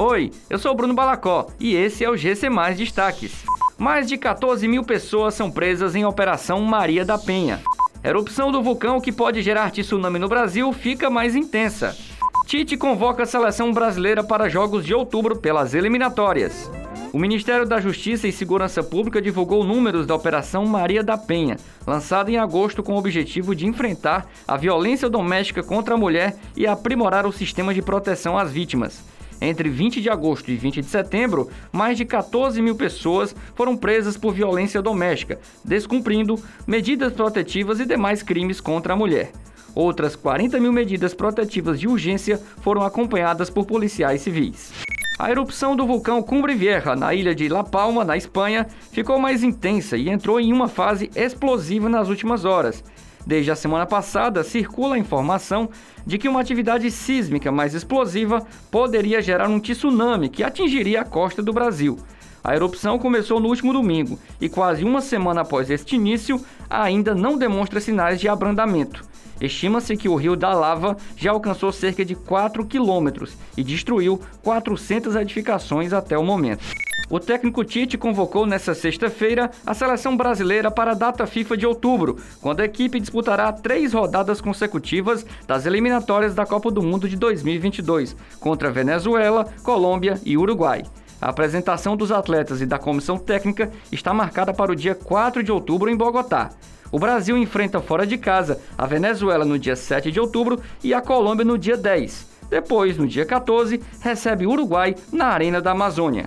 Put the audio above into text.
Oi, eu sou Bruno Balacó e esse é o GC Mais Destaques. Mais de 14 mil pessoas são presas em Operação Maria da Penha. Erupção do vulcão que pode gerar tsunami no Brasil fica mais intensa. Tite convoca a seleção brasileira para jogos de outubro pelas eliminatórias. O Ministério da Justiça e Segurança Pública divulgou números da Operação Maria da Penha, lançada em agosto com o objetivo de enfrentar a violência doméstica contra a mulher e aprimorar o sistema de proteção às vítimas. Entre 20 de agosto e 20 de setembro, mais de 14 mil pessoas foram presas por violência doméstica, descumprindo medidas protetivas e demais crimes contra a mulher. Outras 40 mil medidas protetivas de urgência foram acompanhadas por policiais civis. A erupção do vulcão Cumbre Vieja, na ilha de La Palma, na Espanha, ficou mais intensa e entrou em uma fase explosiva nas últimas horas. Desde a semana passada, circula a informação de que uma atividade sísmica mais explosiva poderia gerar um tsunami que atingiria a costa do Brasil. A erupção começou no último domingo e, quase uma semana após este início, ainda não demonstra sinais de abrandamento. Estima-se que o rio da lava já alcançou cerca de 4 quilômetros e destruiu 400 edificações até o momento. O técnico Tite convocou nesta sexta-feira a seleção brasileira para a data FIFA de outubro, quando a equipe disputará três rodadas consecutivas das eliminatórias da Copa do Mundo de 2022 contra Venezuela, Colômbia e Uruguai. A apresentação dos atletas e da comissão técnica está marcada para o dia 4 de outubro em Bogotá. O Brasil enfrenta fora de casa a Venezuela no dia 7 de outubro e a Colômbia no dia 10. Depois, no dia 14, recebe o Uruguai na Arena da Amazônia.